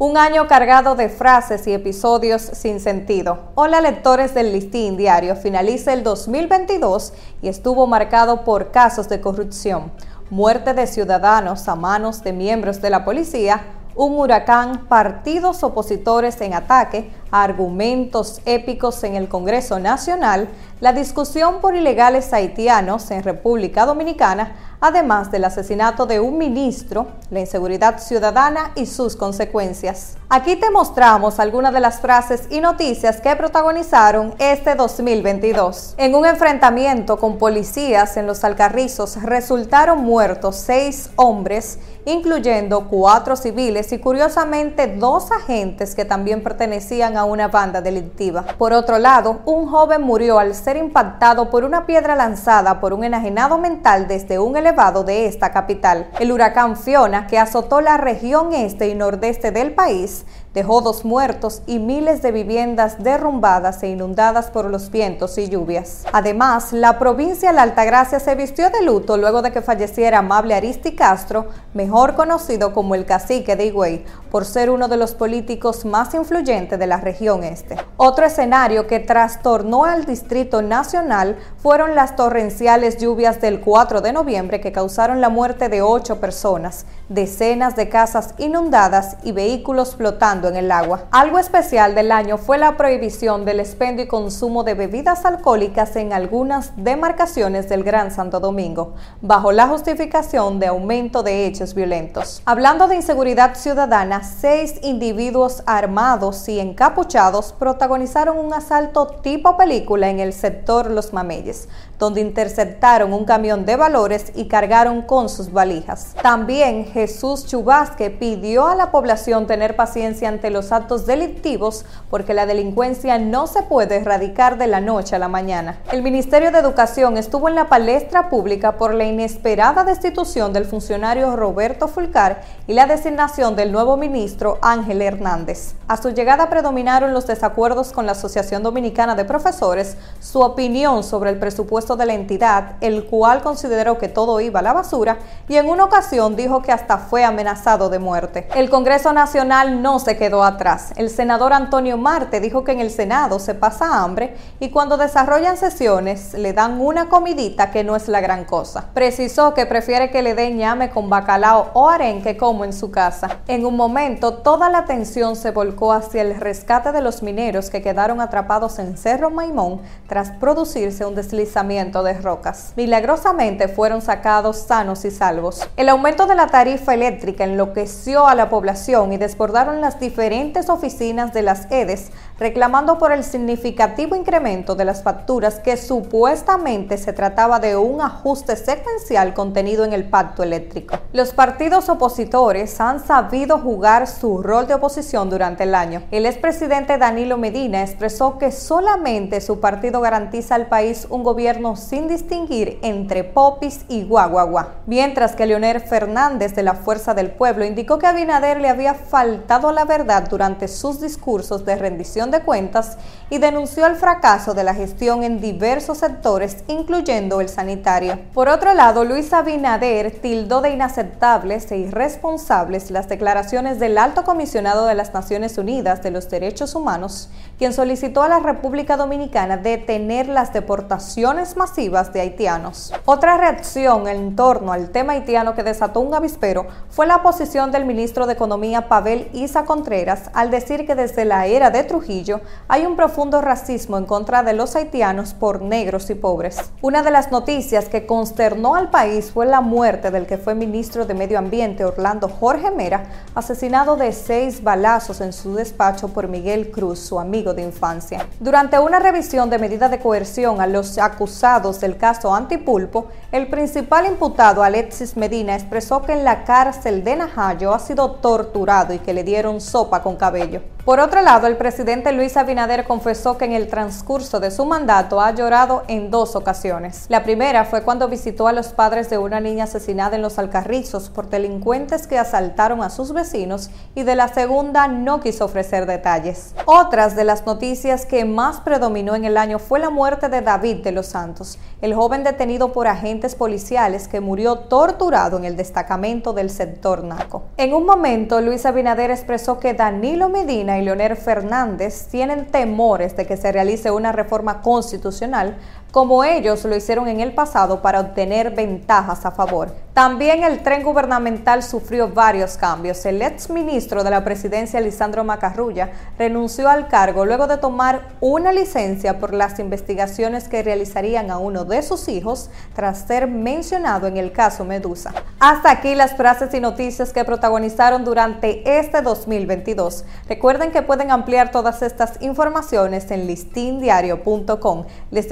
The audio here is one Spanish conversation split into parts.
Un año cargado de frases y episodios sin sentido. Hola lectores del Listín Diario, finaliza el 2022 y estuvo marcado por casos de corrupción, muerte de ciudadanos a manos de miembros de la policía, un huracán, partidos opositores en ataque, argumentos épicos en el Congreso Nacional, la discusión por ilegales haitianos en República Dominicana, además del asesinato de un ministro, la inseguridad ciudadana y sus consecuencias. Aquí te mostramos algunas de las frases y noticias que protagonizaron este 2022. En un enfrentamiento con policías en los Alcarrizos resultaron muertos seis hombres, incluyendo cuatro civiles y curiosamente dos agentes que también pertenecían a una banda delictiva. Por otro lado, un joven murió al ser impactado por una piedra lanzada por un enajenado mental desde un de esta capital. El huracán Fiona, que azotó la región este y nordeste del país, dejó dos muertos y miles de viviendas derrumbadas e inundadas por los vientos y lluvias. Además, la provincia de la Altagracia se vistió de luto luego de que falleciera Amable Aristi Castro, mejor conocido como el cacique de Higüey, por ser uno de los políticos más influyentes de la región este. Otro escenario que trastornó al Distrito Nacional fueron las torrenciales lluvias del 4 de noviembre que causaron la muerte de ocho personas, decenas de casas inundadas y vehículos flotando en el agua. Algo especial del año fue la prohibición del expendio y consumo de bebidas alcohólicas en algunas demarcaciones del Gran Santo Domingo, bajo la justificación de aumento de hechos violentos. Hablando de inseguridad ciudadana, seis individuos armados y encapuchados protagonizaron un asalto tipo película en el sector Los Mameyes, donde interceptaron un camión de valores y cargaron con sus valijas. También Jesús Chubasque pidió a la población tener paciencia ante los actos delictivos porque la delincuencia no se puede erradicar de la noche a la mañana. El Ministerio de Educación estuvo en la palestra pública por la inesperada destitución del funcionario Roberto Fulcar y la designación del nuevo ministro Ángel Hernández. A su llegada predominaron los desacuerdos con la Asociación Dominicana de Profesores, su opinión sobre el presupuesto de la entidad, el cual consideró que todo iba a la basura y en una ocasión dijo que hasta fue amenazado de muerte. El Congreso Nacional no se quedó atrás. El senador Antonio Marte dijo que en el Senado se pasa hambre y cuando desarrollan sesiones le dan una comidita que no es la gran cosa. Precisó que prefiere que le den ñame con bacalao o arenque como en su casa. En un momento toda la atención se volcó hacia el rescate de los mineros que quedaron atrapados en Cerro Maimón tras producirse un deslizamiento de rocas. Milagrosamente fueron sacados sanos y salvos. El aumento de la tarifa eléctrica enloqueció a la población y desbordaron las diferentes oficinas de las EDES reclamando por el significativo incremento de las facturas que supuestamente se trataba de un ajuste secuencial contenido en el pacto eléctrico. Los partidos opositores han sabido jugar su rol de oposición durante el año. El expresidente Danilo Medina expresó que solamente su partido garantiza al país un gobierno sin distinguir entre popis y guaguaguá, mientras que Leonel Fernández de la Fuerza del Pueblo indicó que Abinader le había faltado la verdad durante sus discursos de rendición de cuentas y denunció el fracaso de la gestión en diversos sectores, incluyendo el sanitario. Por otro lado, Luis Abinader tildó de inaceptables e irresponsables las declaraciones del alto comisionado de las Naciones Unidas de los Derechos Humanos, quien solicitó a la República Dominicana detener las deportaciones masivas de haitianos. Otra reacción en torno al tema haitiano que desató un avispero fue la posición del ministro de Economía Pavel Isa Contreras al decir que desde la era de Trujillo hay un profundo racismo en contra de los haitianos por negros y pobres. Una de las noticias que consternó al país fue la muerte del que fue ministro de Medio Ambiente Orlando Jorge Mera, asesinado de seis balazos en su despacho por Miguel Cruz, su amigo de infancia. Durante una revisión de medida de coerción a los acusados del caso Antipulpo, el principal imputado Alexis Medina expresó que en la cárcel de Najayo ha sido torturado y que le dieron sopa con cabello. Por otro lado, el presidente Luis Abinader confesó que en el transcurso de su mandato ha llorado en dos ocasiones. La primera fue cuando visitó a los padres de una niña asesinada en los Alcarrizos por delincuentes que asaltaron a sus vecinos y de la segunda no quiso ofrecer detalles. Otras de las noticias que más predominó en el año fue la muerte de David de los Santos, el joven detenido por agentes policiales que murió torturado en el destacamento del sector Naco. En un momento, Luis Abinader expresó que Danilo Medina Leonel Fernández tienen temores de que se realice una reforma constitucional como ellos lo hicieron en el pasado para obtener ventajas a favor. También el tren gubernamental sufrió varios cambios. El ex ministro de la presidencia, Lisandro Macarrulla, renunció al cargo luego de tomar una licencia por las investigaciones que realizarían a uno de sus hijos tras ser mencionado en el caso Medusa. Hasta aquí las frases y noticias que protagonizaron durante este 2022. Recuerden que pueden ampliar todas estas informaciones en listindiario.com. Les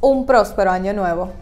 un próspero año nuevo.